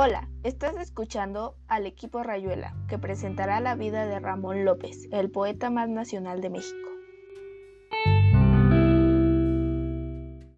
Hola, estás escuchando al equipo Rayuela, que presentará la vida de Ramón López, el poeta más nacional de México.